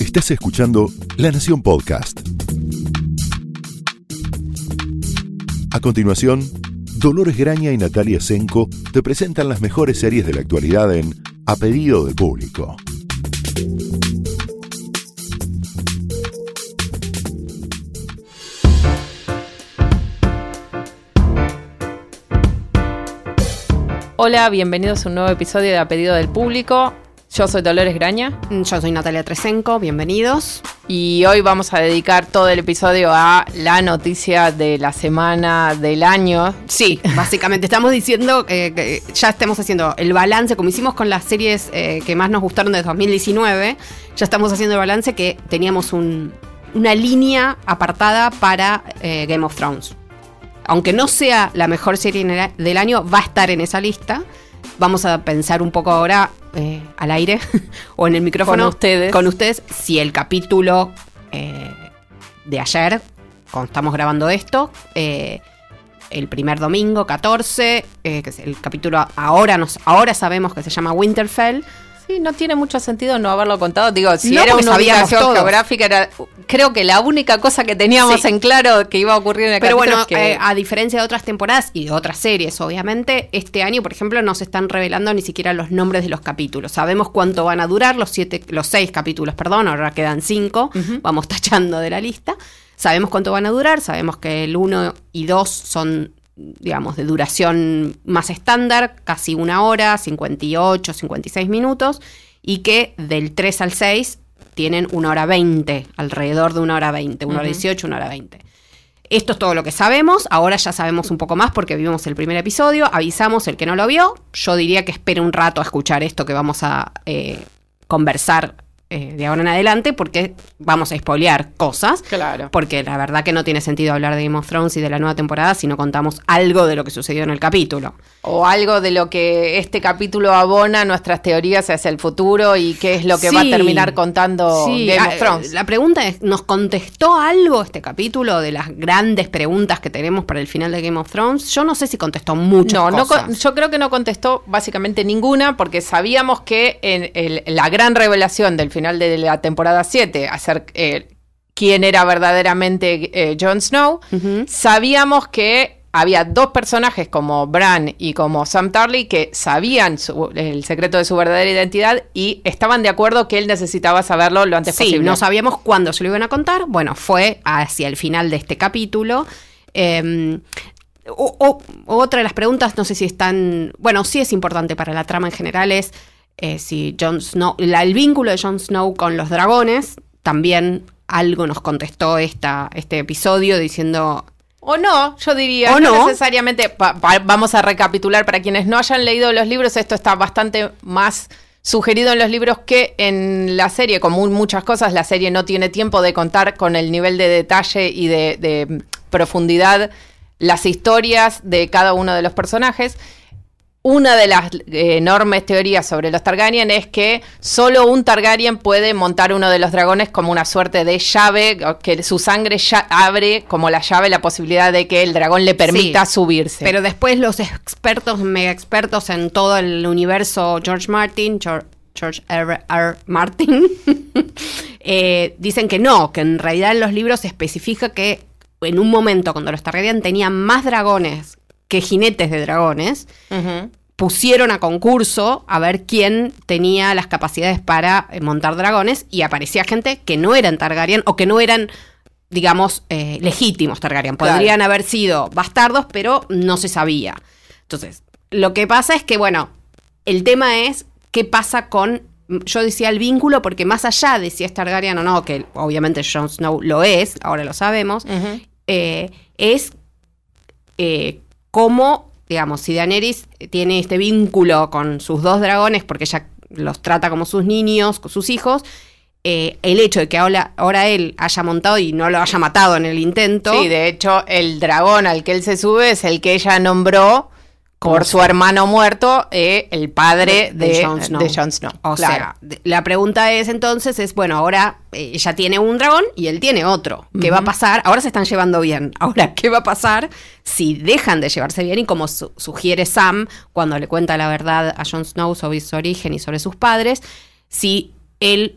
Estás escuchando La Nación Podcast. A continuación, Dolores Graña y Natalia Senko te presentan las mejores series de la actualidad en A Pedido del Público. Hola, bienvenidos a un nuevo episodio de A Pedido del Público. Yo soy Dolores Graña Mm, Yo soy Natalia Tresenco, bienvenidos. y hoy vamos a dedicar todo el episodio a la noticia de la semana del año. Sí, básicamente estamos diciendo que ya estamos haciendo el balance, como hicimos con las series eh, que más nos gustaron de 2019, ya estamos haciendo el balance que teníamos un- una línea apartada para eh, Game of Thrones. Aunque no sea la mejor serie del año, va a estar en esa lista. Vamos a pensar un poco ahora eh, al aire o en el micrófono. Con ustedes. Con ustedes, si el capítulo eh, de ayer, cuando estamos grabando esto, eh, el primer domingo, 14, eh, que es el capítulo ahora, nos, ahora sabemos que se llama Winterfell. Sí, no tiene mucho sentido no haberlo contado. Digo, si No, era una ubicación todos. geográfica, era creo que la única cosa que teníamos Sí. en claro que iba a ocurrir en el Pero bueno, es que- eh, a diferencia de otras temporadas y de otras series, obviamente, este año, por ejemplo, no se están revelando ni siquiera los nombres de los capítulos. Sabemos cuánto van a durar, los siete, los seis capítulos, perdón, ahora quedan cinco, vamos tachando de la lista. Sabemos cuánto van a durar, sabemos que el 1 y 2 son, digamos, de duración más estándar, casi una hora, 58, 56 minutos, y que del 3 al 6 tienen una hora 20, alrededor de una hora 20, una hora 18, una hora 20. Esto es todo lo que sabemos. Ahora ya sabemos un poco más porque vimos el primer episodio. Avisamos el que no lo vio. Yo diría que espere un rato a escuchar esto que vamos a eh, conversar eh, de ahora en adelante porque vamos a spoilear cosas. Claro. Porque la verdad que no tiene sentido hablar de Game of Thrones y de la nueva temporada si no contamos algo de lo que sucedió en el capítulo. o algo de lo que este capítulo abona nuestras teorías hacia el futuro y qué es lo que va a terminar contando Sí, Game ah, of Thrones. La pregunta es, ¿nos contestó algo este capítulo de las grandes preguntas que tenemos para el final de Game of Thrones? Yo no sé si contestó muchas No, no cosas. con- yo creo que no contestó básicamente ninguna porque sabíamos que en el- la gran revelación del final de la temporada 7, hacer eh, quién era verdaderamente eh, Jon Snow, sabíamos que había dos personajes como Bran y como Sam Tarly que sabían su- el secreto de su verdadera identidad y estaban de acuerdo que él necesitaba saberlo lo antes Sí, posible. no sabíamos cuándo se lo iban a contar. Bueno, fue hacia el final de este capítulo. Eh, o- o- otra de las preguntas, no sé si están. Bueno, sí es importante para la trama en general, es eh, si Jon Snow. la- el vínculo de Jon Snow con los dragones. También algo nos contestó esta, este episodio diciendo. O no, yo diría, O no, no. necesariamente, pa- pa- vamos a recapitular para quienes no hayan leído los libros, esto está bastante más sugerido en los libros que en la serie, como muchas cosas, la serie no tiene tiempo de contar con el nivel de detalle y de, de profundidad las historias de cada uno de los personajes. Una de las eh, enormes teorías sobre los Targaryen es que solo un Targaryen puede montar uno de los dragones como una suerte de llave, que su sangre ya abre como la llave la posibilidad de que el dragón le permita Sí. subirse. Pero después los expertos, mega expertos en todo el universo George Martin, George, George R. R. Martin, eh, dicen que no, que en realidad en los libros se especifica que en un momento cuando los Targaryen tenían más dragones que jinetes de dragones, pusieron a concurso a ver quién tenía las capacidades para eh, montar dragones y aparecía gente que no eran Targaryen o que no eran, digamos, eh, legítimos Targaryen. Claro. Podrían haber sido bastardos, pero no se sabía. Entonces, lo que pasa es que, bueno, el tema es qué pasa con, yo decía el vínculo, porque más allá de si es Targaryen o no, que obviamente Jon Snow lo es, ahora lo sabemos, eh, es eh, cómo, digamos, si Daenerys tiene este vínculo con sus dos dragones, porque ella los trata como sus niños, sus hijos, eh, el hecho de que ahora, ahora él haya montado y no lo haya matado en el intento. Sí, de hecho, el dragón al que él se sube es el que ella nombró por su hermano muerto, eh, el padre de, de Jon Snow. O Claro. sea, la pregunta es entonces, es, bueno, ahora eh, ella tiene un dragón y él tiene otro. ¿Qué va a pasar? Ahora se están llevando bien. Ahora, ¿qué va a pasar si dejan de llevarse bien? Y como su- sugiere Sam cuando le cuenta la verdad a Jon Snow sobre su origen y sobre sus padres, si él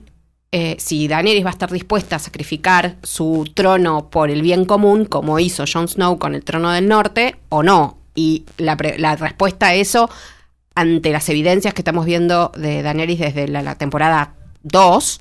eh, si Daenerys va a estar dispuesta a sacrificar su trono por el bien común, como hizo Jon Snow con el trono del norte, o no. Y la, pre- la respuesta a eso, ante las evidencias que estamos viendo de Daenerys desde la, la temporada 2,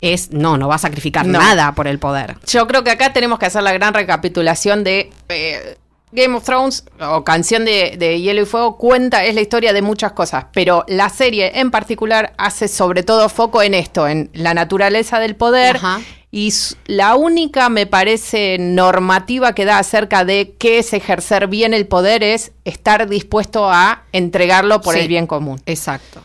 es no, no va a sacrificar No. nada por el poder. Yo creo que acá tenemos que hacer la gran recapitulación de eh, Game of Thrones o Canción de, de Hielo y Fuego cuenta, es la historia de muchas cosas, pero la serie en particular hace sobre todo foco en esto, en la naturaleza del poder. Ajá. Y la única, me parece, normativa que da acerca de qué es ejercer bien el poder es estar dispuesto a entregarlo por Sí. el bien común. Exacto.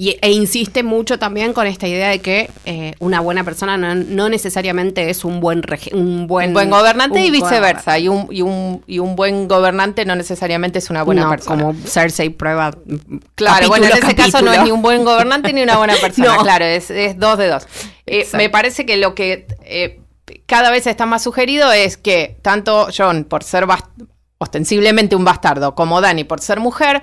Y, e insiste mucho también con esta idea de que eh, una buena persona no, no necesariamente es un buen un buen, Un buen gobernante un y viceversa. Y un, y, un, y un buen gobernante no necesariamente es una buena No, persona. Como Cersei prueba. Claro, capítulo bueno, en ese caso no es ni un buen gobernante ni una buena persona, No. claro, es, es dos de dos. Eh, me parece que lo que eh, cada vez está más sugerido es que tanto John, por ser ostensiblemente un bastardo, como Dani, por ser mujer,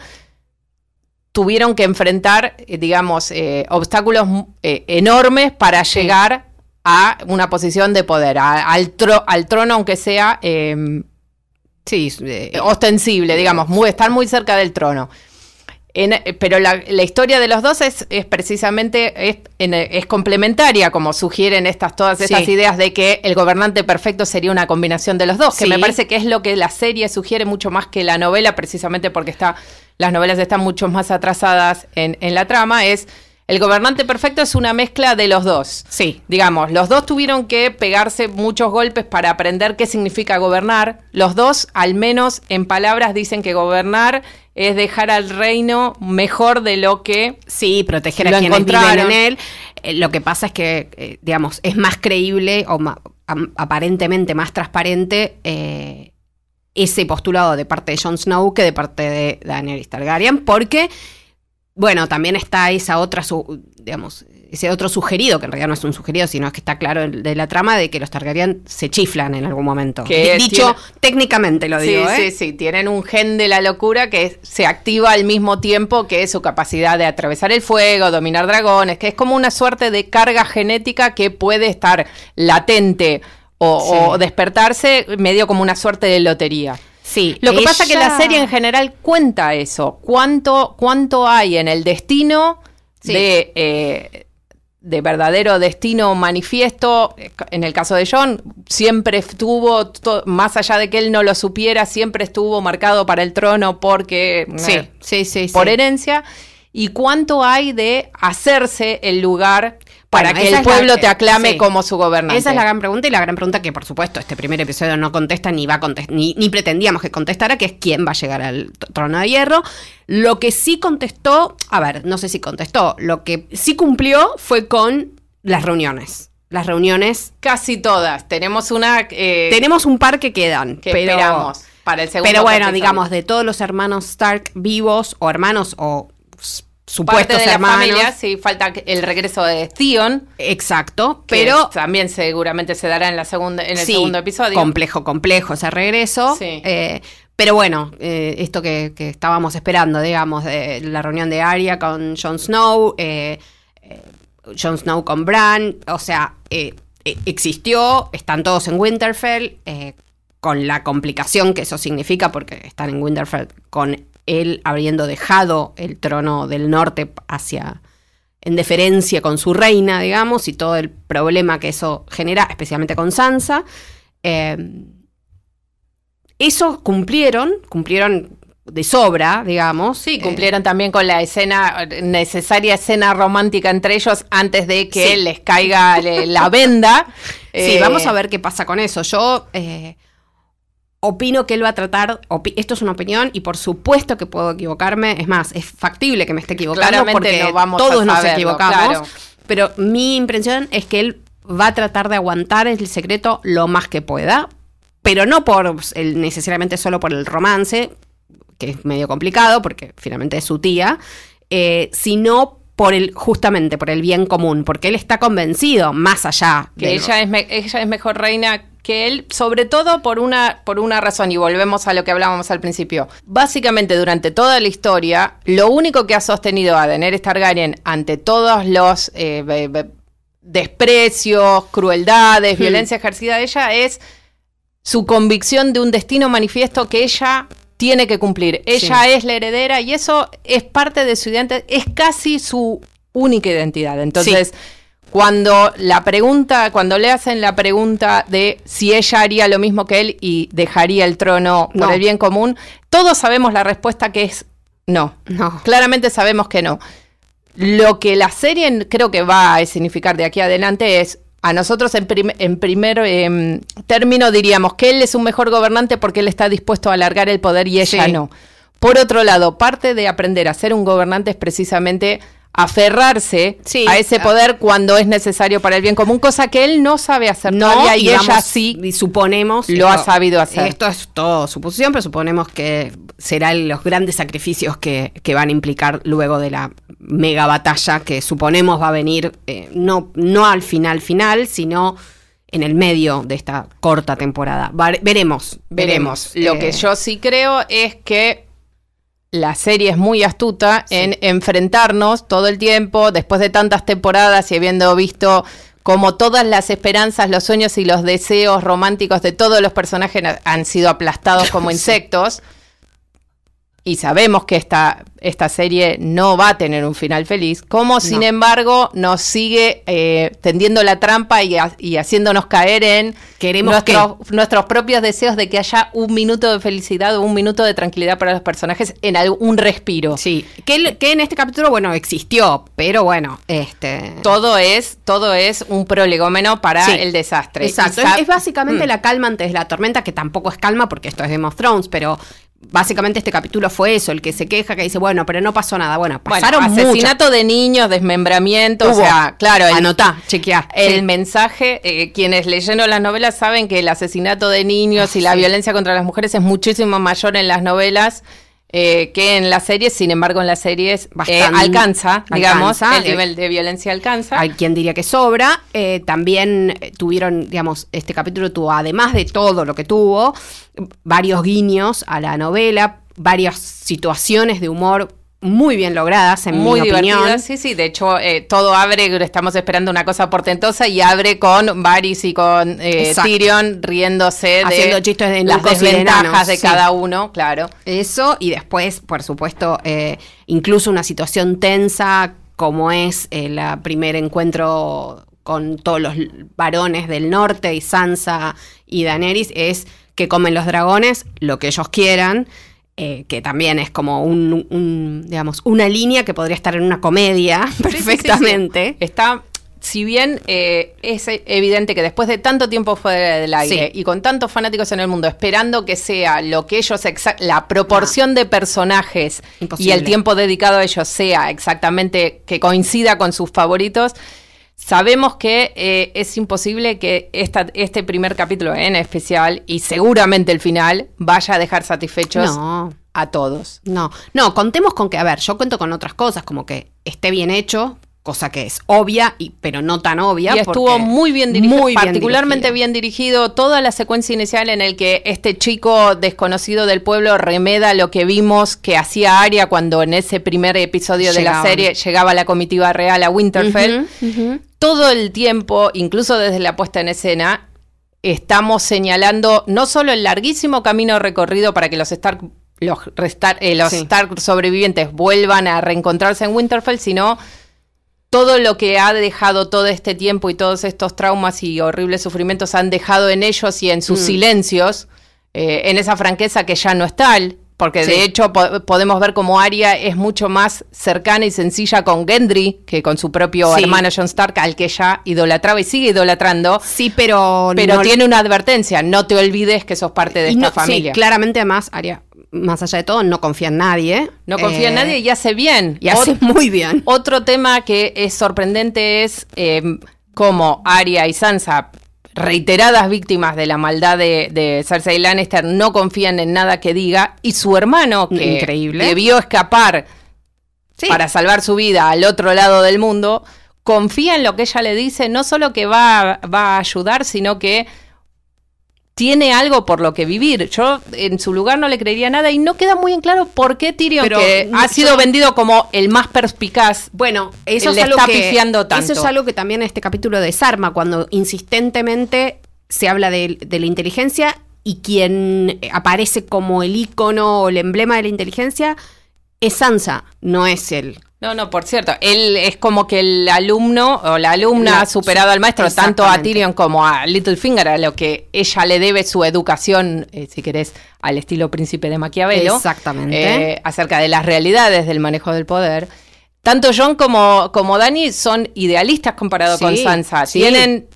tuvieron que enfrentar, eh, digamos, eh, obstáculos eh, enormes para llegar a una posición de poder, a- al, tro- al trono, aunque sea... eh, Sí, ostensible, digamos, muy, estar muy cerca del trono. En- pero la, la historia de los dos es, es precisamente es, en- es complementaria, como sugieren estas todas estas Sí. ideas de que el gobernante perfecto sería una combinación de los dos, que me parece que es lo que la serie sugiere mucho más que la novela, precisamente porque está, las novelas están mucho más atrasadas en, en la trama, es el gobernante perfecto es una mezcla de los dos. sí. Digamos, los dos tuvieron que pegarse muchos golpes para aprender qué significa gobernar. Los dos, al menos en palabras, dicen que gobernar es dejar al reino mejor de lo que... Sí, proteger a quienes viven en él. Eh, lo que pasa es que, eh, digamos, es más creíble o aparentemente más transparente eh, ese postulado de parte de Jon Snow que de parte de Daenerys Targaryen, porque, bueno, también está esa otra, su- digamos, ese otro sugerido, que en realidad no es un sugerido, sino es que está claro de la trama de que los Targaryen se chiflan en algún momento. Que Dicho tiene- técnicamente lo digo, sí, ¿eh? sí, sí, tienen un gen de la locura que se activa al mismo tiempo que su capacidad de atravesar el fuego, dominar dragones, que es como una suerte de carga genética que puede estar latente o, Sí. o despertarse medio como una suerte de lotería. Sí, Lo que pasa es que la serie en general cuenta eso. ¿Cuánto, cuánto hay en el destino Sí. de, eh, de verdadero destino manifiesto? En el caso de John, siempre estuvo, más allá de que él no lo supiera, siempre estuvo marcado para el trono porque... Sí, eh, sí, sí. por sí. herencia. ¿Y cuánto hay de hacerse el lugar para Bueno, que el la- pueblo te aclame sí. como su gobernante? Esa es la gran pregunta y la gran pregunta que, por supuesto, este primer episodio no contesta ni va a contestar, ni, ni pretendíamos que contestara, que es quién va a llegar al trono de hierro. Lo que sí contestó, a ver, no sé si contestó, lo que sí cumplió fue con las reuniones. Las reuniones. Casi todas. Tenemos una... eh, Tenemos un par que quedan, que pero, esperamos para el segundo pero bueno, digamos, de todos los hermanos Stark vivos o hermanos o s- parte supuestos de la hermanos. familia, sí, falta el regreso de Theon, Exacto, pero también seguramente se dará en la segunda en el Sí, segundo episodio. Complejo, complejo ese regreso. Sí. Eh, pero bueno, eh, esto que, que estábamos esperando, digamos, de la reunión de Arya con Jon Snow, eh, Jon Snow con Bran, o sea, existió, están todos en Winterfell, con la complicación que eso significa, porque están en Winterfell con él habiendo dejado el trono del norte hacia en deferencia con su reina, digamos, y todo el problema que eso genera, especialmente con Sansa. Eh, eso cumplieron, cumplieron de sobra, digamos. Sí, Eh, cumplieron también con la escena, necesaria escena romántica entre ellos antes de que Sí. les caiga le- la venda. Sí, Eh, vamos a ver qué pasa con eso. Yo eh, opino que él va a tratar, esto es una opinión y por supuesto que puedo equivocarme, es más, es factible que me esté equivocando Claramente porque no vamos a todos nos equivocamos, claro. pero mi impresión es que él va a tratar de aguantar el secreto lo más que pueda, pero no por el, necesariamente solo por el romance, que es medio complicado porque finalmente es su tía, eh, sino por el justamente por el bien común, porque él está convencido más allá que ella es, ella es mejor reina que él, sobre todo por una, por una razón, y volvemos a lo que hablábamos al principio. Básicamente, durante toda la historia, lo único que ha sostenido a Daenerys Targaryen ante todos los, eh, desprecios, crueldades, violencia ejercida de ella, es su convicción de un destino manifiesto que ella tiene que cumplir. Ella es la heredera y eso es parte de su identidad, es casi su única identidad. Entonces, cuando la pregunta, cuando le hacen la pregunta de si ella haría lo mismo que él y dejaría el trono por No. el bien común, todos sabemos la respuesta que es no. No. Claramente sabemos que no. Lo que la serie creo que va a significar de aquí adelante es, a nosotros en, prim- en primer em, término diríamos que él es un mejor gobernante porque él está dispuesto a alargar el poder y ella Sí. no. Por otro lado, parte de aprender a ser un gobernante es precisamente aferrarse Sí. a ese poder cuando es necesario para el bien común, cosa que él no sabe hacer No, todavía y, y ella sí. y suponemos lo ha sabido hacer. Esto es todo suposición, pero suponemos que serán los grandes sacrificios que, que van a implicar luego de la mega batalla que suponemos va a venir eh, no, no al final final, sino en el medio de esta corta temporada. Va- veremos, veremos. Lo Eh, que yo sí creo es que la serie es muy astuta en enfrentarnos todo el tiempo, después de tantas temporadas y habiendo visto como todas las esperanzas, los sueños y los deseos románticos de todos los personajes na- han sido aplastados como insectos. Y sabemos que esta, esta serie no va a tener un final feliz, como sin embargo nos sigue eh, tendiendo la trampa y, y haciéndonos caer en Queremos nuestros, nuestros propios deseos de que haya un minuto de felicidad o un minuto de tranquilidad para los personajes en algún respiro. Sí, que, que en este capítulo, bueno, existió, pero bueno, este... Todo es, todo es un prolegómeno para Sí, el desastre. Exacto, es básicamente Mm. la calma antes de la tormenta, que tampoco es calma porque esto es Game of Thrones, pero básicamente este capítulo fue eso, el que se queja, que dice, bueno, pero no pasó nada. Bueno, Bueno, pasaron muchas asesinato de niños, desmembramiento, o sea, claro, el, Anotá, chequeá. el Sí. mensaje, eh, quienes leyeron las novelas saben que el asesinato de niños y la violencia contra las mujeres es muchísimo mayor en las novelas eh, que en las series, sin embargo en las series eh, alcanza, digamos, Alcanza, el nivel de violencia alcanza. Hay quien diría que sobra. Eh, también eh, tuvieron, digamos, este capítulo tuvo, además de todo lo que tuvo, varios guiños a la novela, varias situaciones de humor muy bien logradas, en muy mi opinión. divertida, sí, sí. De hecho, eh, todo abre, estamos esperando una cosa portentosa y abre con Varys y con eh. Tyrion riéndose de Haciendo chistes de las desventajas de de sí. cada uno, claro. Eso, y después, por supuesto, eh, incluso una situación tensa como es el primer encuentro con todos los varones del norte y Sansa y Daenerys, es que comen los dragones lo que ellos quieran, eh, que también es como un, un, digamos, una línea que podría estar en una comedia Sí, sí, sí, sí. perfectamente. Está, si bien eh, es evidente que después de tanto tiempo fuera del aire y con tantos fanáticos en el mundo, esperando que sea lo que ellos, la proporción de personajes y el tiempo dedicado a ellos sea exactamente que coincida con sus favoritos. Sabemos que eh, es imposible que esta, este primer capítulo en especial y seguramente el final vaya a dejar satisfechos No. a todos. No, no, contemos con que, a ver, yo cuento con otras cosas, como que esté bien hecho, cosa que es obvia, y, pero no tan obvia. Y estuvo muy bien dirigido, muy particularmente bien dirigido. Toda la secuencia inicial en el que este chico desconocido del pueblo remeda lo que vimos que hacía Aria cuando en ese primer episodio de la serie llegaba la comitiva real a Winterfell. Ujú, ujú. Todo el tiempo, incluso desde la puesta en escena, estamos señalando no solo el larguísimo camino recorrido para que los Stark los, restar- eh, los Sí. Stark sobrevivientes vuelvan a reencontrarse en Winterfell, sino todo lo que ha dejado todo este tiempo y todos estos traumas y horribles sufrimientos han dejado en ellos y en sus Mm. silencios, eh, en esa franqueza que ya no es tal, porque Sí. de hecho po- podemos ver como Arya es mucho más cercana y sencilla con Gendry que con su propio Sí. hermano Jon Stark, al que ya idolatraba y sigue idolatrando. Sí, pero. Pero no- tiene una advertencia, no te olvides que sos parte de y esta no- sí, familia. claramente, además, Aria, más allá de todo, no confía en nadie. No confía en Eh, nadie y hace bien. Y hace Ot- muy bien. Otro tema que es sorprendente es eh, cómo Arya y Sansa, reiteradas víctimas de la maldad de, de Cersei Lannister, no confían en nada que diga, y su hermano, que Increíble. debió escapar Sí. para salvar su vida al otro lado del mundo, confía en lo que ella le dice, no solo que va, va a ayudar, sino que tiene algo por lo que vivir. Yo en su lugar no le creería nada y no queda muy en claro por qué Tyrion, que ha sido vendido como el más perspicaz, bueno, eso es algo que Eso es algo que también en este capítulo desarma cuando insistentemente se habla de, de la inteligencia y quien aparece como el icono o el emblema de la inteligencia es Sansa, no es él. No, no, por cierto, él es como que el alumno o la alumna ha superado al maestro, tanto a Tyrion como a Littlefinger, a lo que ella le debe su educación, eh, si querés, al estilo príncipe de Maquiavelo. Exactamente. Eh, acerca de las realidades del manejo del poder. Tanto John como, como Dani son idealistas comparado con Sansa. Tienen,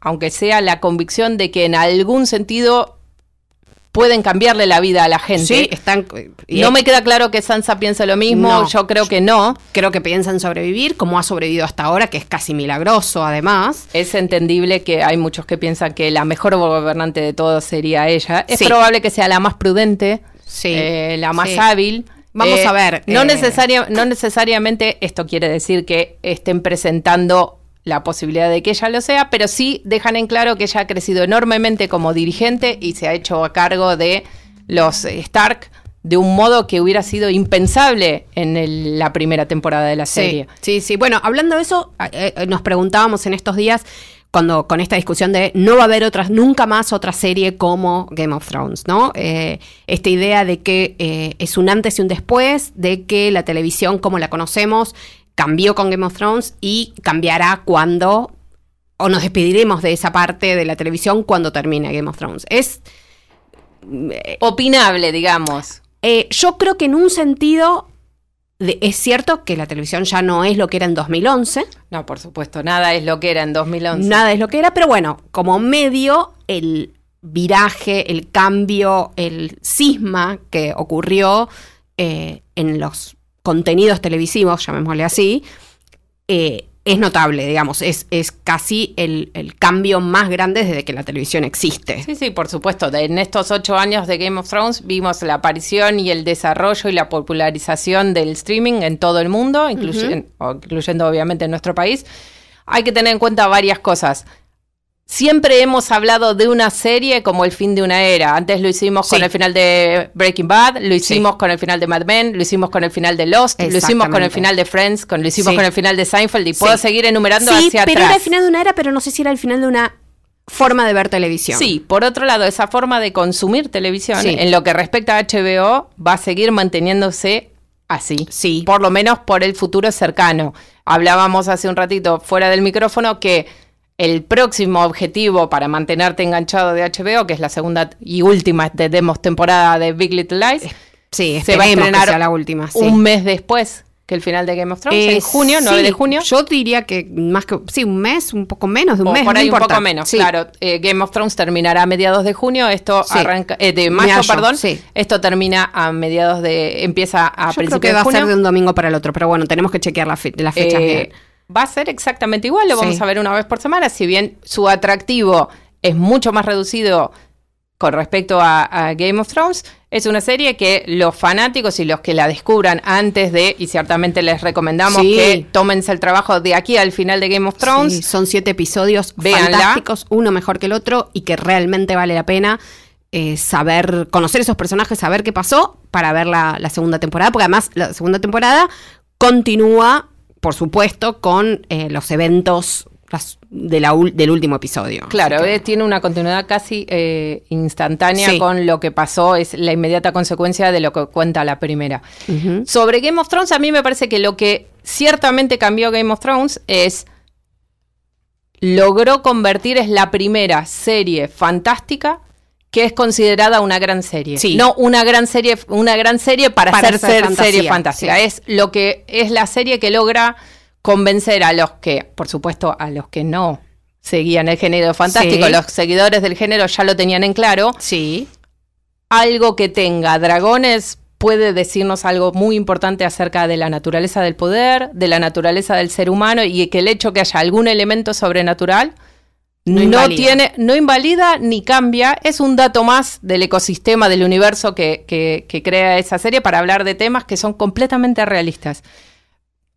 aunque sea la convicción de que en algún sentido pueden cambiarle la vida a la gente. Sí, están. no me queda claro que Sansa piense lo mismo, yo creo que no. Creo que piensan sobrevivir, como ha sobrevivido hasta ahora, que es casi milagroso además. Es entendible que hay muchos que piensan que la mejor gobernante de todos sería ella. Es probable que sea la más prudente, eh, la más hábil. Vamos eh, a ver. No, eh, no necesariamente esto quiere decir que estén presentando la posibilidad de que ella lo sea, pero sí dejan en claro que ella ha crecido enormemente como dirigente y se ha hecho a cargo de los Stark de un modo que hubiera sido impensable en la primera temporada de la serie. Sí, sí, Bueno, hablando de eso, eh, eh, nos preguntábamos en estos días cuando con esta discusión de no va a haber otras, nunca más otra serie como Game of Thrones, ¿no? Eh, esta idea de que es un antes y un después, de que la televisión como la conocemos cambió con Game of Thrones y cambiará cuando, o nos despediremos de esa parte de la televisión cuando termine Game of Thrones. Es eh, opinable, digamos. Eh, yo creo que en un sentido es cierto que la televisión ya no es lo que era en 2011. No, por supuesto, nada es lo que era en 2011. Nada es lo que era, pero bueno, como medio, el viraje, el cambio, el cisma que ocurrió eh, en los contenidos televisivos, llamémosle así, eh, es notable, digamos, es, es casi el, cambio más grande desde que la televisión existe. Sí, sí, por supuesto. en estos ocho años de Game of Thrones vimos la aparición y el desarrollo y la popularización del streaming en todo el mundo, incluyendo obviamente en nuestro país. Hay que tener en cuenta varias cosas. Siempre hemos hablado de una serie como el fin de una era. Antes lo hicimos con el final de Breaking Bad, lo hicimos con el final de Mad Men, lo hicimos con el final de Lost, lo hicimos con el final de Friends, con, lo hicimos con el final de Seinfeld y puedo seguir enumerando hacia pero era el final de una era, pero no sé si era el final de una forma de ver televisión. Sí, por otro lado, esa forma de consumir televisión, en lo que respecta a HBO, va a seguir manteniéndose así. Sí. Por lo menos por el futuro cercano. Hablábamos hace un ratito fuera del micrófono que el próximo objetivo para mantenerte enganchado de HBO, que es la segunda y última demos temporada de Big Little Lies, sí, se va a estrenar la última, un mes después que el final de Game of Thrones, en junio, 9 de junio. Yo diría que más que, sí, un mes, un poco menos de un mes. Por ahí un poco menos, claro. Eh, Game of Thrones terminará a mediados de junio, esto arranca, eh, de mayo, perdón. Esto termina a mediados de, empieza a Yo creo que va a ser de un domingo para el otro, pero bueno, tenemos que chequear la, la fecha eh, va a ser exactamente igual, lo vamos a ver una vez por semana, si bien su atractivo es mucho más reducido con respecto a, Game of Thrones, es una serie que los fanáticos y los que la descubran antes de, y ciertamente les recomendamos que tómense el trabajo de aquí al final de Game of Thrones. son siete episodios fantásticos, uno mejor que el otro, y que realmente vale la pena. Eh, saber, conocer esos personajes, saber qué pasó para ver la, la segunda temporada, porque además la segunda temporada continúa por supuesto, con eh, los eventos de la, del último episodio. Claro, eh, tiene una continuidad casi eh, instantánea con lo que pasó, es la inmediata consecuencia de lo que cuenta la primera. Sobre Game of Thrones, a mí me parece que lo que ciertamente cambió Game of Thrones es logró convertir, es la primera serie fantástica que es considerada una gran serie. No una gran serie, una gran serie para, hacer ser, serie fantástica. Es lo que es la serie que logra convencer a los que, por supuesto, a los que no seguían el género fantástico, los seguidores del género ya lo tenían en claro. Sí. Algo que tenga dragones puede decirnos algo muy importante acerca de la naturaleza del poder, de la naturaleza del ser humano y que el hecho que haya algún elemento sobrenatural no, tiene, no invalida ni cambia, es un dato más del ecosistema del universo que, que, crea esa serie para hablar de temas que son completamente realistas.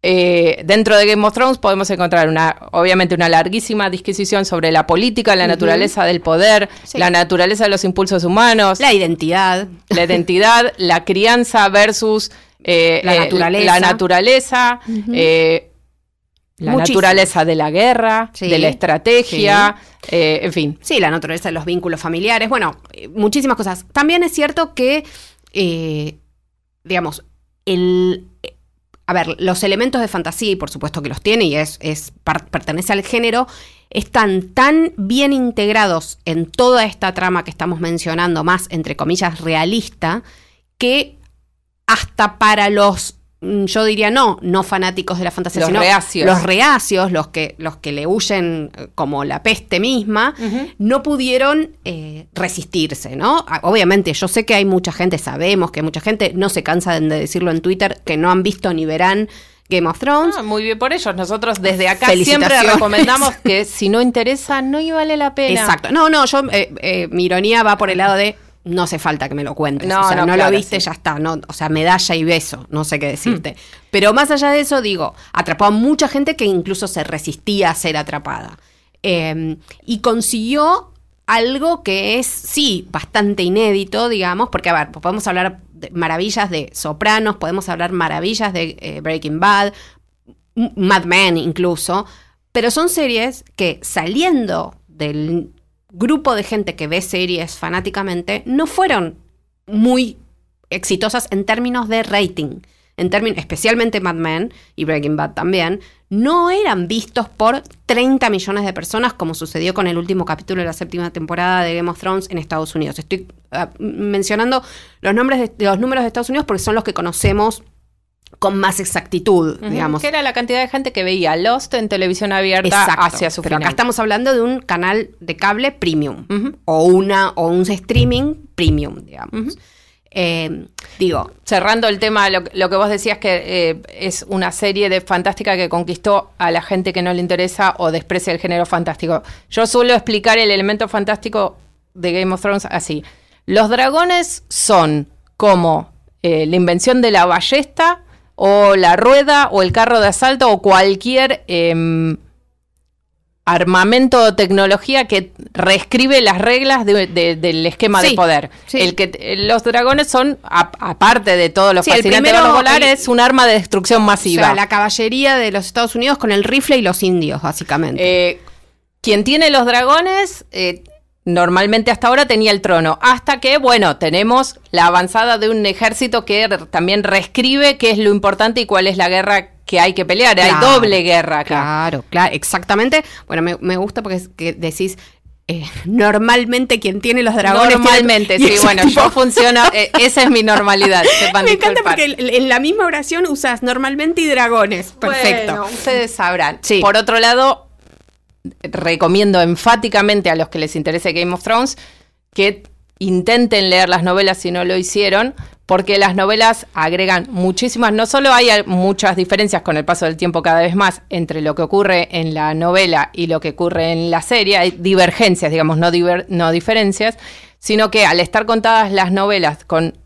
eh, dentro de Game of Thrones podemos encontrar una, obviamente, una larguísima disquisición sobre la política, la naturaleza del poder, Sí. la naturaleza de los impulsos humanos, La identidad. la identidad, la crianza versus eh, La eh, naturaleza. la naturaleza, la Muchísimo. naturaleza de la guerra, Sí. de la estrategia, eh, en fin. Sí, la naturaleza de los vínculos familiares, bueno, eh, muchísimas cosas. También es cierto que, eh, digamos, el... A ver, los elementos de fantasía, y por supuesto que los tiene, y es, pertenece al género, están tan bien integrados en toda esta trama que estamos mencionando, más entre comillas realista, que hasta para los, yo diría no, no fanáticos de la fantasía, Los sino reacios. los reacios, los que, los que le huyen eh, como la peste misma, no pudieron eh, resistirse, ¿no? Ah, Obviamente, yo sé que hay mucha gente, sabemos que mucha gente, no se cansa de decirlo en Twitter, que no han visto ni verán Game of Thrones. Ah, muy bien por ellos. Nosotros desde acá siempre recomendamos que si no interesa, no y vale la pena. Exacto. No, no, yo, eh, eh, mi ironía va por el lado de no hace falta que me lo cuentes. No, o sea, no, no, claro, lo viste, sí. ya está. No, o sea, medalla y beso, no sé qué decirte. Pero más allá de eso, digo, atrapó a mucha gente que incluso se resistía a ser atrapada. Eh, y consiguió algo que es, sí, bastante inédito, digamos, porque, a ver, podemos hablar de maravillas de Sopranos, podemos hablar maravillas de eh, Breaking Bad, Mad Men incluso, pero son series que saliendo del grupo de gente que ve series fanáticamente, no fueron muy exitosas en términos de rating. En términos, especialmente Mad Men y Breaking Bad también, no eran vistos por 30 millones de personas como sucedió con el último capítulo de la séptima temporada de Game of Thrones en Estados Unidos. Estoy ah, mencionando los nombres de, los números de Estados Unidos porque son los que conocemos con más exactitud, Ujú, digamos. Que era la cantidad de gente que veía Lost en televisión abierta Exacto. hacia su Pero final. acá estamos hablando de un canal de cable premium o una o un streaming premium, digamos. Eh, digo, Cerrando el tema, lo, lo que vos decías que eh, es una serie de fantástica que conquistó a la gente que no le interesa o desprecia el género fantástico. Yo suelo explicar el elemento fantástico de Game of Thrones así. Los dragones son como eh, la invención de la ballesta o la rueda o el carro de asalto o cualquier em, armamento o tecnología que reescribe las reglas de- de- del esquema de Sí, poder. sí. El que los dragones son, a- aparte de todo lo Sí, el fascinante de primero- los volar, el- es un arma de destrucción o masiva. sea, la caballería de los Estados Unidos con el rifle y los indios, básicamente. Eh, quien tiene los dragones, eh, normalmente hasta ahora tenía el trono. Hasta que, bueno, tenemos la avanzada de un ejército que también reescribe qué es lo importante y cuál es la guerra que hay que pelear. Hay doble guerra acá. Claro, claro, exactamente. Bueno, me, me gusta porque es que decís, eh, normalmente quien tiene los dragones... Normalmente, sí, bueno, tipo- yo funciono, eh, esa es mi normalidad. sepan Me encanta porque en en la misma oración usas normalmente y dragones. Perfecto. Bueno, ustedes sabrán. Sí. Por otro lado, recomiendo enfáticamente a los que les interese Game of Thrones que intenten leer las novelas si no lo hicieron, porque las novelas agregan muchísimas, no solo hay muchas diferencias con el paso del tiempo cada vez más entre lo que ocurre en la novela y lo que ocurre en la serie, hay divergencias, digamos, no, diver- no diferencias, sino que al estar contadas las novelas con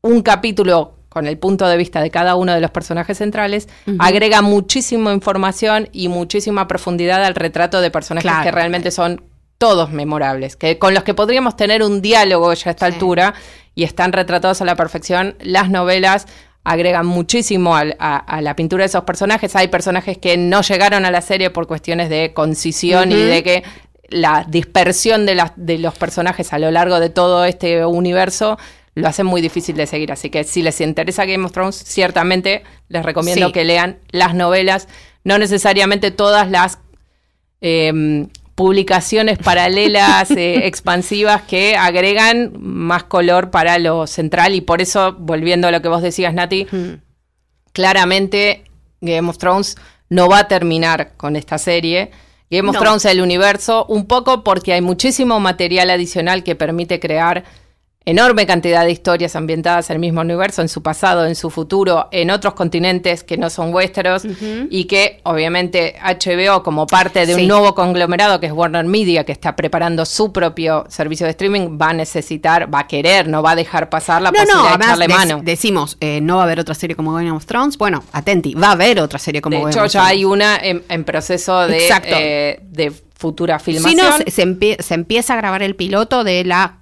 un capítulo con el punto de vista de cada uno de los personajes centrales, agrega muchísima información y muchísima profundidad al retrato de personajes Claro. que realmente son todos memorables, que con los que podríamos tener un diálogo ya a esta Sí. altura y están retratados a la perfección. Las novelas agregan muchísimo al- a, a la pintura de esos personajes. Hay personajes que no llegaron a la serie por cuestiones de concisión y de que la dispersión de, de los personajes a lo largo de todo este universo lo hace muy difícil de seguir. Así que si les interesa Game of Thrones, ciertamente les recomiendo Sí. que lean las novelas, no necesariamente todas las eh, publicaciones paralelas, eh, expansivas, que agregan más color para lo central. Y por eso, volviendo a lo que vos decías, Nati, Mm. claramente Game of Thrones no va a terminar con esta serie. Game of No. Thrones, el universo, un poco porque hay muchísimo material adicional que permite crear enorme cantidad de historias ambientadas en el mismo universo, en su pasado, en su futuro, en otros continentes que no son vuestros y que obviamente HBO como parte de un nuevo conglomerado que es Warner Media, que está preparando su propio servicio de streaming, va a necesitar, va a querer, no va a dejar pasar la posibilidad de echarle mano. Decimos, eh, no va a haber otra serie como Game of Thrones. Bueno, atenti, va a haber otra serie como Game of Thrones. De hecho, ya hay una en, proceso de, eh, de futura filmación. Si no, se, se empieza a grabar el piloto de la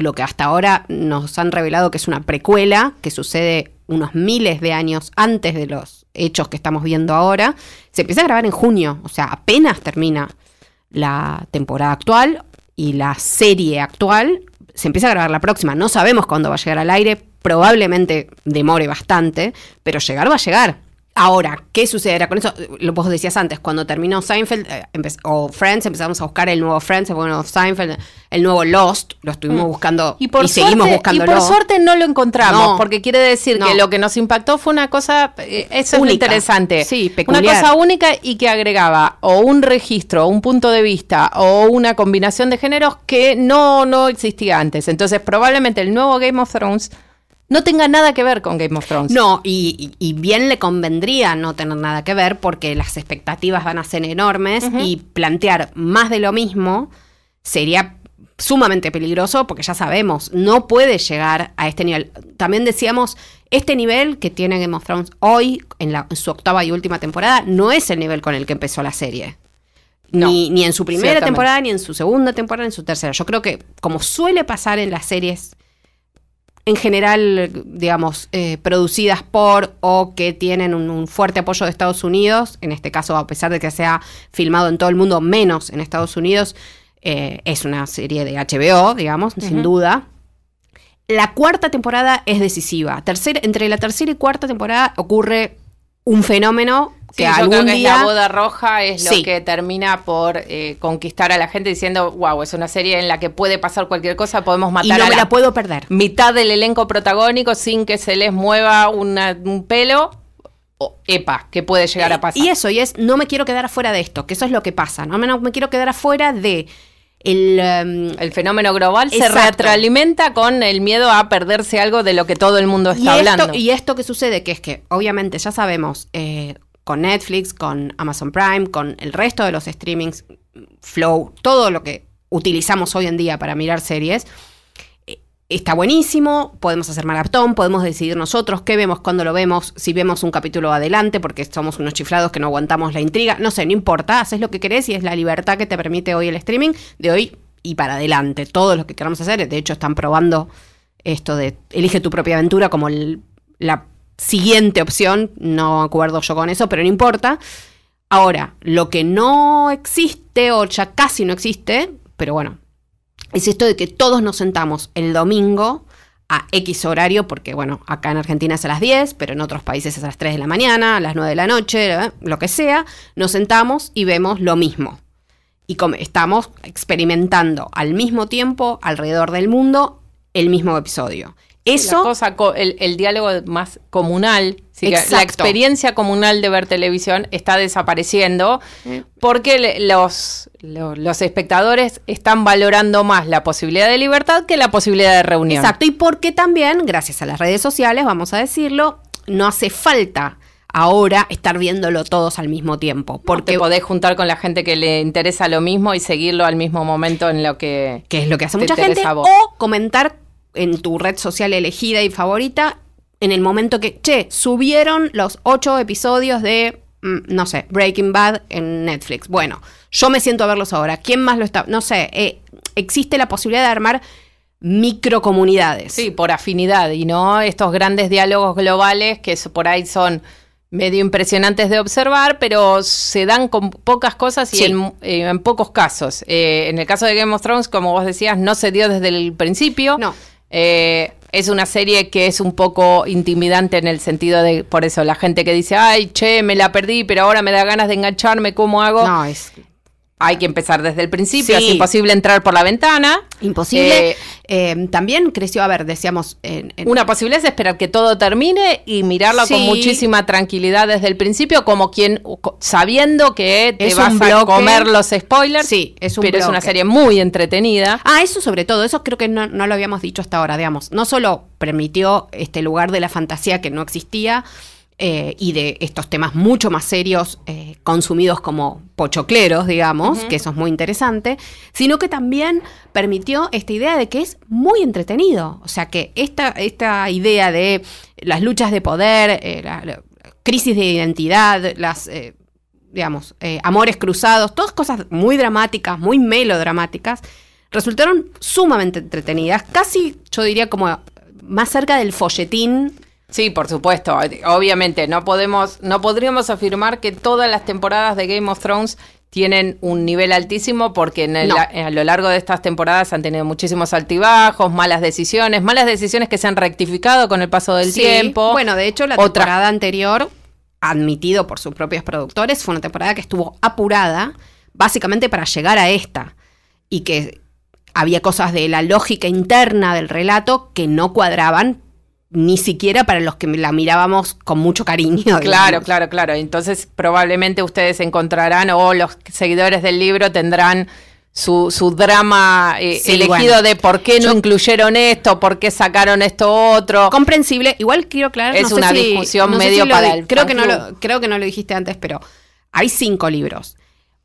lo que hasta ahora nos han revelado que es una precuela, que sucede unos miles de años antes de los hechos que estamos viendo ahora, se empieza a grabar en junio, o sea, apenas termina la temporada actual y la serie actual, se empieza a grabar la próxima, no sabemos cuándo va a llegar al aire, probablemente demore bastante, pero llegar va a llegar. Ahora, ¿qué sucederá con eso? Lo vos decías antes, cuando terminó Seinfeld eh, o Friends, empezamos a buscar el nuevo Friends, el nuevo Seinfeld, el nuevo Lost, lo estuvimos mm. buscando y, por seguimos buscando. Y por suerte no lo encontramos, porque quiere decir que lo que nos impactó fue una cosa, eh, eso es interesante, sí, una cosa única y que agregaba o un registro, un punto de vista o una combinación de géneros que no, no existía antes. Entonces, probablemente el nuevo Game of Thrones no tenga nada que ver con Game of Thrones. No, y, bien le convendría no tener nada que ver porque las expectativas van a ser enormes y plantear más de lo mismo sería sumamente peligroso porque ya sabemos, no puede llegar a este nivel. También decíamos, este nivel que tiene Game of Thrones hoy, en, la, su octava y última temporada, no es el nivel con el que empezó la serie. ni, ni en su primera temporada, ni en su segunda temporada, ni en su tercera. Yo creo que, como suele pasar en las series en general, digamos, eh, producidas por o que tienen un, fuerte apoyo de Estados Unidos, en este caso, a pesar de que sea filmado en todo el mundo, menos en Estados Unidos, eh, es una serie de HBO, digamos, sin duda. La cuarta temporada es decisiva. entre la tercera y cuarta temporada ocurre un fenómeno que algún día... la boda roja es lo que termina por eh, conquistar a la gente diciendo, wow, es una serie en la que puede pasar cualquier cosa, podemos matar y no me la, puedo perder. Mitad del elenco protagónico sin que se les mueva un pelo. O, epa, que puede llegar a pasar. Y eso, y es, no me quiero quedar afuera de esto, que eso es lo que pasa, no me, me quiero quedar afuera de el, em, el, fenómeno global se retroalimenta con el miedo a perderse algo de lo que todo el mundo está hablando. y esto que sucede, que es que obviamente ya sabemos, eh, con Netflix, con Amazon Prime, con el resto de los streamings, Flow, todo lo que utilizamos hoy en día para mirar series, eh, está buenísimo, podemos hacer maratón, podemos decidir nosotros qué vemos, cuando lo vemos, si vemos un capítulo adelante, porque somos unos chiflados que no aguantamos la intriga, no sé, no importa, haces lo que querés y es la libertad que te permite hoy el streaming, de hoy y para adelante, todo lo que queramos hacer, de hecho están probando esto de elige tu propia aventura como la siguiente opción, no acuerdo yo con eso, pero no importa. Ahora, lo que no existe o ya casi no existe, pero bueno, es esto de que todos nos sentamos el domingo a X horario, porque bueno, acá en Argentina es a las 10, pero en otros países es a las 3 de la mañana, a las 9 de la noche, ¿eh? lo que sea, nos sentamos y vemos lo mismo. Y estamos experimentando al mismo tiempo alrededor del mundo el mismo episodio. Eso. cosa, el, diálogo más comunal, la experiencia comunal de ver televisión está desapareciendo porque los, los, espectadores están valorando más la posibilidad de libertad que la posibilidad de reunión. Exacto, y porque también, gracias a las redes sociales, vamos a decirlo, no hace falta ahora estar viéndolo todos al mismo tiempo. Porque podés juntar con la gente que le interesa lo mismo y seguirlo al mismo momento en lo que. Que es lo que hace mucha gente. O comentar en tu red social elegida y favorita en el momento que, che, subieron los ocho episodios de, mm, no sé, Breaking Bad en Netflix. Bueno, yo me siento a verlos ahora. ¿Quién más lo está? No sé, eh, existe la posibilidad de armar microcomunidades. Sí, por afinidad y no estos grandes diálogos globales que por ahí son medio impresionantes de observar, pero se dan con pocas cosas y en, eh, pocos casos. Eh, en el caso de Game of Thrones, como vos decías, no se dio desde el principio. No. Eh, es una serie que es un poco intimidante en el sentido de, por eso, la gente que dice, ay, che, me la perdí, pero ahora me da ganas de engancharme, ¿cómo hago? No, es... Hay que empezar desde el principio, es imposible entrar por la ventana. Imposible. Eh, Eh, también creció, a ver, decíamos... En, en- Una posibilidad es esperar que todo termine y mirarlo con muchísima tranquilidad desde el principio, como quien sabiendo que te Es vas a comer los spoilers. Sí, es un pero es una serie muy entretenida. Ah, eso sobre todo, eso creo que no, no lo habíamos dicho hasta ahora, digamos. No solo permitió este lugar de la fantasía que no existía eh, y de estos temas mucho más serios eh, consumidos como pochocleros, digamos, que eso es muy interesante, sino que también permitió esta idea de que es muy entretenido. O sea, que esta, esta idea de las luchas de poder, eh, la, la crisis de identidad, las... digamos, eh, amores cruzados, todas cosas muy dramáticas, muy melodramáticas, resultaron sumamente entretenidas, casi yo diría como más cerca del folletín. Sí, por supuesto. Obviamente, no podemos, no podríamos afirmar que todas las temporadas de Game of Thrones tienen un nivel altísimo porque en el- No. a lo largo de estas temporadas han tenido muchísimos altibajos, malas decisiones, malas decisiones que se han rectificado con el paso del Sí, tiempo. Bueno, de hecho, la Otra- temporada anterior, admitido por sus propios productores, fue una temporada que estuvo apurada, básicamente para llegar a esta. Y que había cosas de la lógica interna del relato que no cuadraban ni siquiera para los que la mirábamos con mucho cariño. Claro, digamos. claro, claro. Entonces probablemente ustedes encontrarán o los seguidores del libro tendrán su, su drama eh, Sí, elegido bueno. de por qué no Yo- incluyeron esto, por qué sacaron esto otro. comprensible. Igual quiero aclarar. Es no sé una si- discusión sé medio si lo para el creo que no lo Creo que no lo dijiste antes, pero hay cinco libros.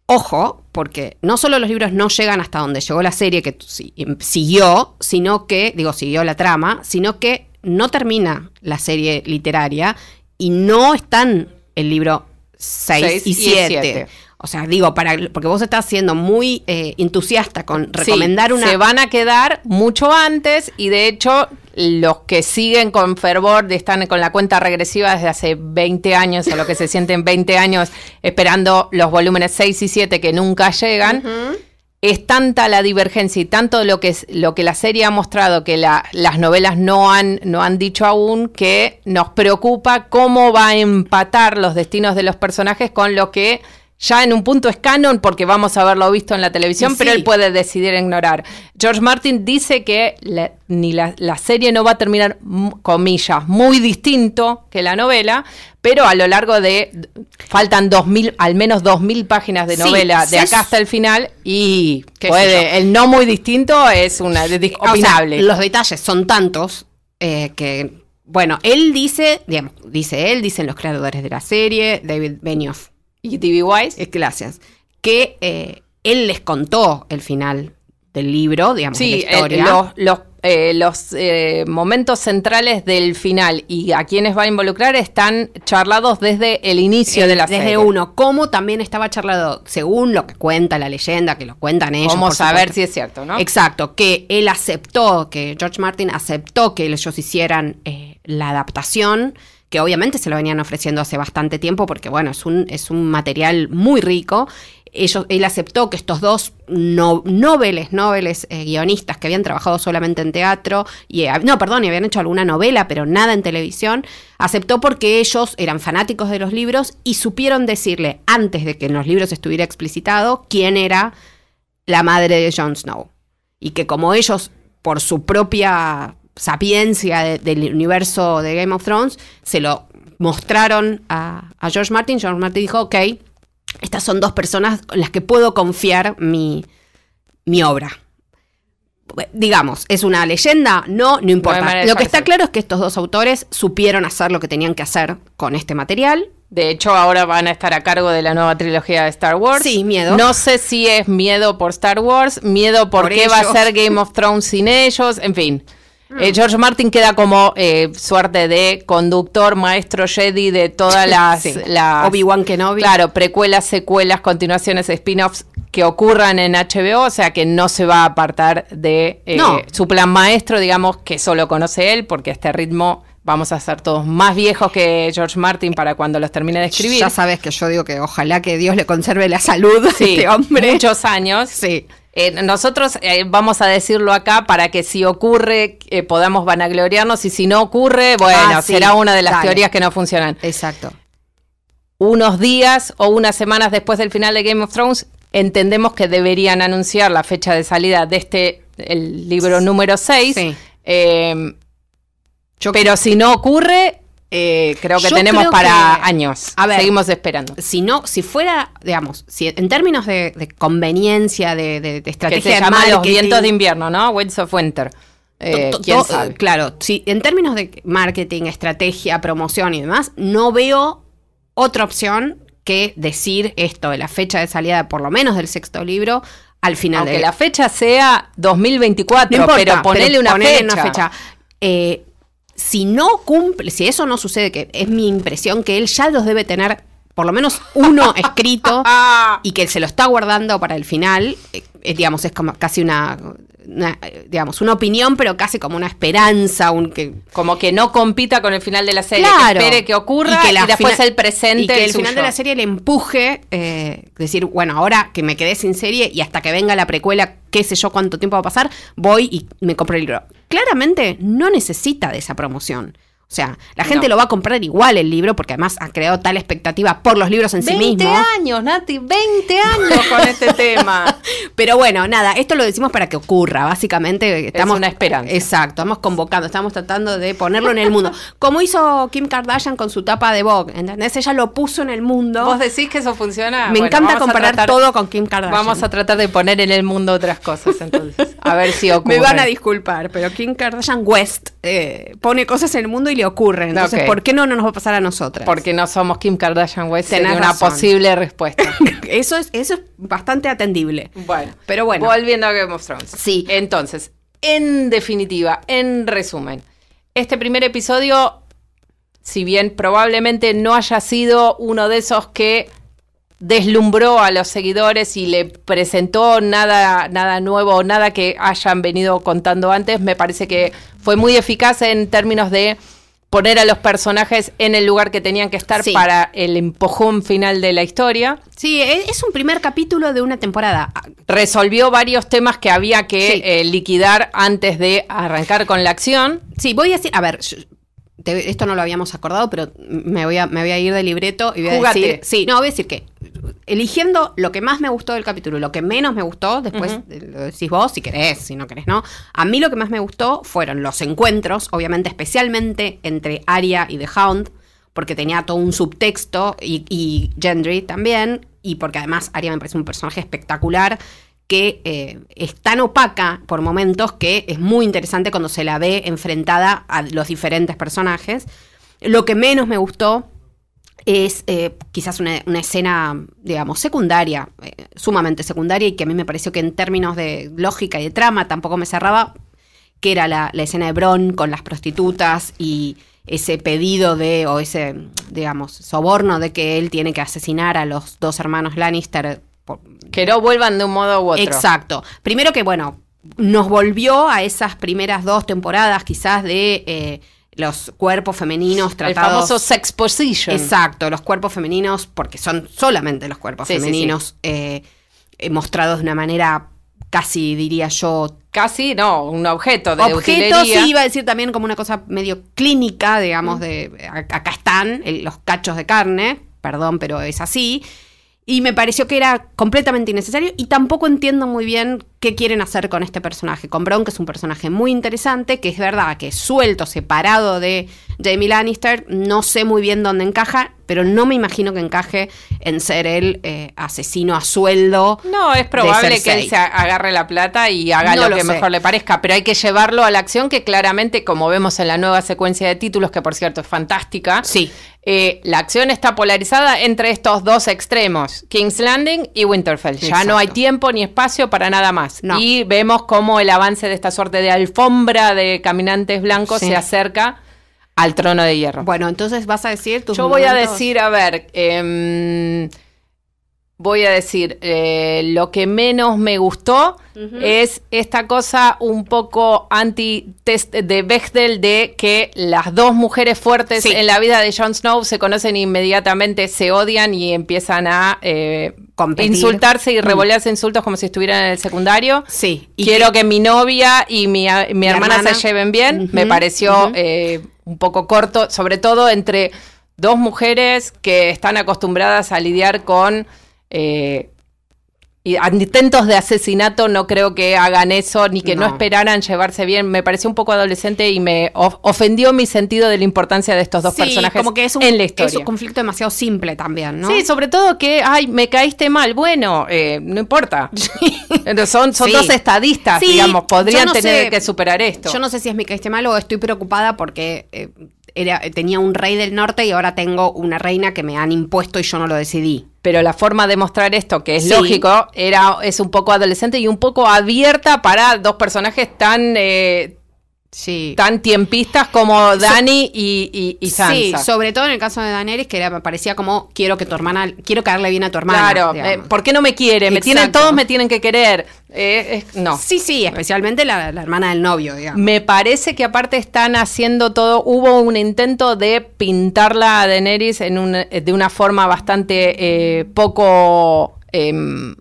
Ojo, porque no solo los libros no llegan hasta donde llegó la serie que em, siguió, sino que, digo, siguió la trama, sino que no termina la serie literaria y no están el libro 6 Seis y y 7. siete. O sea, digo, para, porque vos estás siendo muy eh, entusiasta con Sí, recomendar una. Se van a quedar mucho antes y de hecho los que siguen con fervor de- están con la cuenta regresiva desde hace 20 años o lo que se sienten 20 años esperando los volúmenes 6 y 7 que nunca llegan. Es tanta la divergencia y tanto lo que, es- lo que la serie ha mostrado que la- las novelas no han, no han dicho aún que nos preocupa cómo va a empatar los destinos de los personajes con lo que ya en un punto es canon porque vamos a haberlo visto en la televisión, pero sí. él puede decidir ignorar. George Martin dice que la- ni la, la serie no va a terminar, comillas, muy distinto que la novela, pero a lo largo de, faltan 2000, al menos 2.000 páginas de Sí, novela de acá hasta el final y puede, el no muy distinto es una O sea, opinable. los detalles son tantos eh, que, bueno, él dice, digamos, dice él, dicen los creadores de la serie, David Benioff, y TV Wise. eh, gracias, que eh, él les contó el final del libro, digamos, de la historia. eh, los, los, eh, los, eh, momentos centrales del final y a quienes va a involucrar están charlados desde el inicio de la desde serie. uno, como también estaba charlado, según lo que cuenta la leyenda, que lo cuentan ellos. Vamos a ver si es cierto, ¿no? Exacto, que él aceptó, que George Martin aceptó que ellos hicieran eh, la adaptación, que obviamente se lo venían ofreciendo hace bastante tiempo, porque bueno, es un, es un material muy rico. Ellos, él aceptó que estos dos no, noveles, noveles eh, guionistas que habían trabajado solamente en teatro, y, eh, no, perdón, y habían hecho alguna novela, pero nada en televisión, aceptó porque ellos eran fanáticos de los libros y supieron decirle, antes de que en los libros estuviera explicitado, quién era la madre de Jon Snow. Y que como ellos, por su propia sapiencia de- del universo de Game of Thrones, se lo mostraron a, a George Martin, George Martin dijo, ok, estas son dos personas en las que puedo confiar mi, mi obra. Digamos, ¿es una leyenda? No, no importa. lo que está claro es que estos dos autores supieron hacer lo que tenían que hacer con este material. De hecho, ahora van a estar a cargo de la nueva trilogía de Star Wars. Sí, miedo. No sé si es miedo por Star Wars, miedo por, Por qué va a ser Game of Thrones sin ellos, en fin. Mm. Eh, George Martin queda como eh, suerte de conductor, maestro Jedi de todas las... Sí. las- Obi-Wan Kenobi. Claro, precuelas, secuelas, continuaciones, spin-offs que ocurran en HBO, o sea que no se va a apartar de eh, No. su plan maestro, digamos, que solo conoce él, porque a este ritmo vamos a ser todos más viejos que George Martin para cuando los termine de escribir. Ya sabes que yo digo que ojalá que Dios le conserve la salud a Sí, este hombre. muchos años. Sí. Eh, nosotros eh, vamos a decirlo acá para que si ocurre eh, podamos vanagloriarnos y si no ocurre, bueno, Ah, sí, será una de las dale. teorías que no funcionan. Exacto. Unos días o unas semanas después del final de Game of Thrones, entendemos que deberían anunciar la fecha de salida de este, el libro número 6. Sí. Pero si no ocurre, eh, creo que Yo tenemos creo para que- años. A ver. Seguimos esperando. Si no, si fuera, digamos, si en términos de, de conveniencia, de, de- de Que estrategia se de llama Los vientos de invierno, ¿no? Winds of Winter. Eh, To- to- ¿Quién to- sabe? Claro, si en términos de marketing, estrategia, promoción y demás, no veo otra opción que decir esto de la fecha de salida, por lo menos del sexto libro, al final Aunque de la fecha sea 2024, No importa, pero ponele una, ponele fecha. Eh, si no cumple, si eso no sucede, que es mi impresión que él ya los debe tener por lo menos uno escrito y que se lo está guardando para el final, eh, eh, digamos, es como casi una, una, digamos, una opinión, pero casi como una esperanza, un que como que no compita con el final de la serie, Claro. que espere que ocurra y, la después el presente y que el final de la serie le empuje eh, decir bueno ahora que me quedé sin serie y hasta que venga la precuela qué sé yo cuánto tiempo va a pasar voy y me compro el libro claramente no necesita de esa promoción o sea, la gente No. lo va a comprar igual el libro porque además ha creado tal expectativa por los libros en sí 20 mismos. años, Nati, 20 años con este tema. Pero bueno, nada, esto lo decimos para que ocurra, básicamente. Estamos, una esperanza. Exacto, estamos convocando, estamos tratando de ponerlo en el mundo. Como hizo Kim Kardashian con su tapa de Vogue, ¿entendés? Ella lo puso en el mundo. ¿Vos decís que eso funciona? Me Bueno, encanta comparar tratar- todo con Kim Kardashian. Vamos a tratar de poner en el mundo otras cosas, entonces. A ver si ocurre. Me van a disculpar, pero Kim Kardashian West eh, pone cosas en el mundo y le ocurren. Entonces. ¿por qué no, no nos va a pasar a nosotras? Porque no somos Kim Kardashian West, Tenés sería una razón. posible respuesta. eso es, eso es bastante atendible. Bueno, Pero bueno. Volviendo a Game of Thrones. Sí. Entonces, en definitiva, en resumen, este primer episodio, si bien probablemente no haya sido uno de esos que deslumbró a los seguidores y le presentó nada, nada nuevo, nada que hayan venido contando antes, me parece que fue muy eficaz en términos de poner a los personajes en el lugar que tenían que estar Sí. para el empujón final de la historia. Sí, e- es un primer capítulo de una temporada. resolvió varios temas que había que Sí. eh, liquidar antes de arrancar con la acción. Sí, voy a decir, a ver, te- esto no lo habíamos acordado, pero me voy a, me voy a ir del libreto y voy a decir, sí, no, voy a decir que eligiendo lo que más me gustó del capítulo, lo que menos me gustó, después lo decís vos si querés, si no querés, no. A mí lo que más me gustó fueron los encuentros, obviamente especialmente entre Arya y The Hound, porque tenía todo un subtexto y, y Gendry también, y porque además Arya me parece un personaje espectacular que eh, es tan opaca por momentos que es muy interesante cuando se la ve enfrentada a los diferentes personajes. Lo que menos me gustó es eh, quizás una, escena, digamos, secundaria, eh, sumamente secundaria, y que a mí me pareció que en términos de lógica y de trama tampoco me cerraba, que era la, la escena de Bron con las prostitutas y ese pedido de, o ese, digamos, soborno de que él tiene que asesinar a los dos hermanos Lannister. Que no vuelvan de un modo u otro. Exacto. Primero que, bueno, nos volvió a esas primeras dos temporadas quizás de eh, los cuerpos femeninos El tratados... famoso sex position. Exacto, los cuerpos femeninos, porque son solamente los cuerpos Sí, sí, femeninos eh, eh, mostrados de una manera casi, diría yo, Casi, no, un objeto de objeto, sí, iba a decir también como una cosa medio clínica, digamos, de acá están el- los cachos de carne, perdón, pero es así. Y me pareció que era completamente innecesario y tampoco entiendo muy bien qué quieren hacer con este personaje. Con Bron, que es un personaje muy interesante, que es verdad que suelto, separado de Jamie Lannister, no sé muy bien dónde encaja, pero no me imagino que encaje en ser el eh, asesino a sueldo. No, es probable que él se agarre la plata y haga No lo lo que sé. mejor le parezca, pero hay que llevarlo a la acción que claramente, como vemos en la nueva secuencia de títulos, que por cierto es fantástica, Sí. eh, la acción está polarizada entre estos dos extremos, King's Landing y Winterfell. Ya Exacto. no hay tiempo ni espacio para nada más. No. Y vemos cómo el avance de esta suerte de alfombra de caminantes blancos Sí. se acerca al trono de hierro. Bueno, entonces vas a decir tus Yo voy a decir, a ver, em, voy a decir, eh, lo que menos me gustó es esta cosa un poco anti-test de Bechdel de que las dos mujeres fuertes Sí. en la vida de Jon Snow se conocen inmediatamente, se odian y empiezan a eh, insultarse y revolearse insultos como si estuvieran en el secundario. Sí. y Quiero que mi novia y mi, mi hermana, hermana. se lleven bien. Me pareció eh, un poco corto, sobre todo entre dos mujeres que están acostumbradas a lidiar con eh, y intentos de asesinato no creo que hagan eso ni que no, No. esperaran llevarse bien. Me pareció un poco adolescente y me of- ofendió mi sentido de la importancia de estos dos Sí, personajes como que es un, en la es historia. un conflicto demasiado simple también, ¿no? Sí, sobre todo que, ay, me caíste mal. Bueno, eh, no importa. Son son Sí. dos estadistas, Sí, digamos, podrían no tener sé- que superar esto. Yo no sé si es mi caíste mal o estoy preocupada porque eh, era, tenía un rey del norte y ahora tengo una reina que me han impuesto y yo no lo decidí. Pero la forma de mostrar esto, que es Sí. lógico, era es un poco adolescente y un poco abierta para dos personajes tan eh, Sí. tan tiempistas como Dani y, y, y Sansa. Sí, sobre todo en el caso de Daenerys, que era, parecía como quiero que tu hermana, quiero caerle bien a tu hermana. Claro, eh, ¿por qué no me quiere? Me tienen, Exacto. todos me tienen que querer. Eh, no. Sí, sí, especialmente la, la hermana del novio, digamos. Me parece que aparte están haciendo todo. Hubo un intento de pintarla a Daenerys en un- de una forma bastante eh, poco em,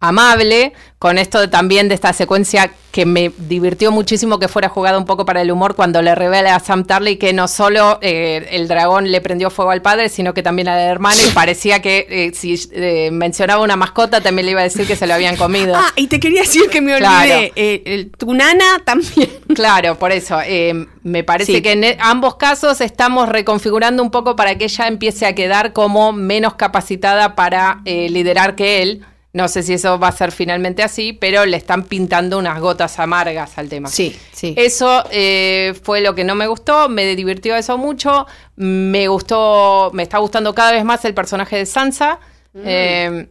amable. Con esto de- también de esta secuencia que me divirtió muchísimo que fuera jugada un poco para el humor cuando le revela a Sam Tarly que no solo eh, el dragón le prendió fuego al padre, sino que también a la hermana y parecía que eh, si eh, mencionaba una mascota también le iba a decir que se lo habían comido. Ah, y te quería decir que me olvidé. Claro. eh, el- tu nana también. Claro, por eso. eh, me parece Sí. que en e- ambos casos estamos reconfigurando un poco para que ella empiece a quedar como menos capacitada para liderar que él. No sé si eso va a ser finalmente así, pero le están pintando unas gotas amargas al tema. Sí, sí. Eso eh, fue lo que no me gustó, me divirtió eso mucho, me gustó, me está gustando cada vez más el personaje de Sansa. eh,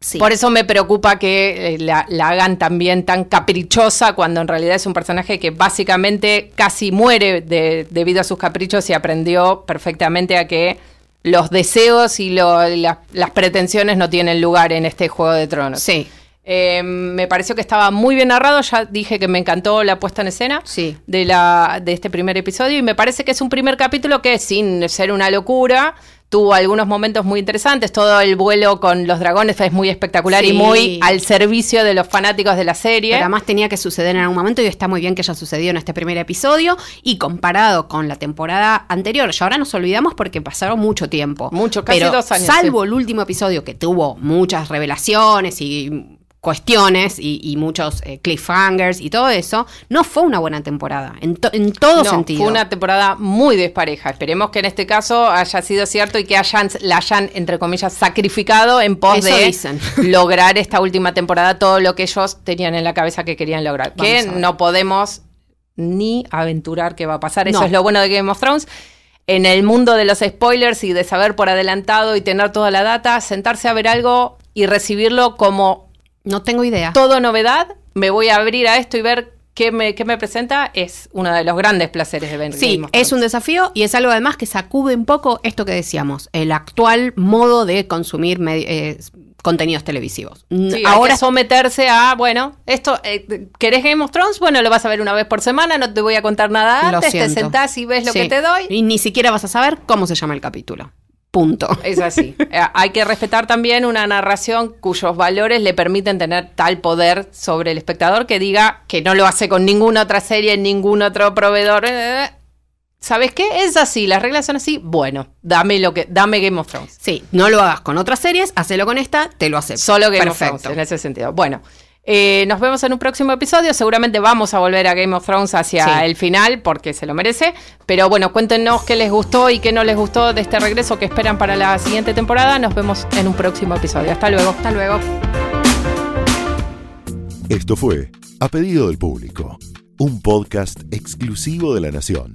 sí. por eso me preocupa que eh, la, la hagan también tan caprichosa cuando en realidad es un personaje que básicamente casi muere de- debido a sus caprichos y aprendió perfectamente a que los deseos y lo- la- las pretensiones no tienen lugar en este Juego de Tronos. Sí. Eh, me pareció que estaba muy bien narrado, ya dije que me encantó la puesta en escena Sí. de, la, de este primer episodio y me parece que es un primer capítulo que sin ser una locura tuvo algunos momentos muy interesantes, todo el vuelo con los dragones es muy espectacular y muy al servicio de los fanáticos de la serie. Pero además tenía que suceder en algún momento y está muy bien que haya sucedido en este primer episodio y comparado con la temporada anterior, ya ahora nos olvidamos porque pasaron mucho tiempo. Mucho, casi Pero dos años, Salvo el último episodio que tuvo muchas revelaciones y cuestiones y, y muchos eh, cliffhangers y todo eso, no fue una buena temporada, en, to- en todo No, sentido. Fue una temporada muy despareja. Esperemos que en este caso haya sido cierto y que hayan, la hayan, entre comillas, sacrificado en pos Eso de dicen. lograr esta última temporada todo lo que ellos tenían en la cabeza que querían lograr. Vamos que no podemos ni aventurar qué va a pasar. Eso es lo bueno de Game of Thrones. En el mundo de los spoilers y de saber por adelantado y tener toda la data, sentarse a ver algo y recibirlo como No tengo idea. todo novedad, me voy a abrir a esto y ver qué me, qué me presenta, es uno de los grandes placeres de ver Sí, es un desafío y es algo además que sacude un poco esto que decíamos, el actual modo de consumir eh, contenidos televisivos. Sí, Ahora someterse a, bueno, esto, eh, ¿querés Game of Thrones? Bueno, lo vas a ver una vez por semana, no te voy a contar nada antes, te sentás y ves lo Sí. que te doy. Y ni siquiera vas a saber cómo se llama el capítulo. Punto. Es así. Eh, Hay que respetar también una narración cuyos valores le permiten tener tal poder sobre el espectador que diga que no lo hace con ninguna otra serie, ningún otro proveedor. Eh, ¿Sabes qué? Es así, las reglas son así. Bueno, dame lo que, dame Game of Thrones. Sí, no lo hagas con otras series, hacelo con esta, te lo acepto. Solo Game Perfecto. of Thrones en ese sentido. Bueno, eh, nos vemos en un próximo episodio. Seguramente vamos a volver a Game of Thrones hacia Sí. el final porque se lo merece. Pero bueno, cuéntenos qué les gustó y qué no les gustó de este regreso que esperan para la siguiente temporada. Nos vemos en un próximo episodio. Hasta luego. Hasta luego. Esto fue A Pedido del Público, un podcast exclusivo de La Nación.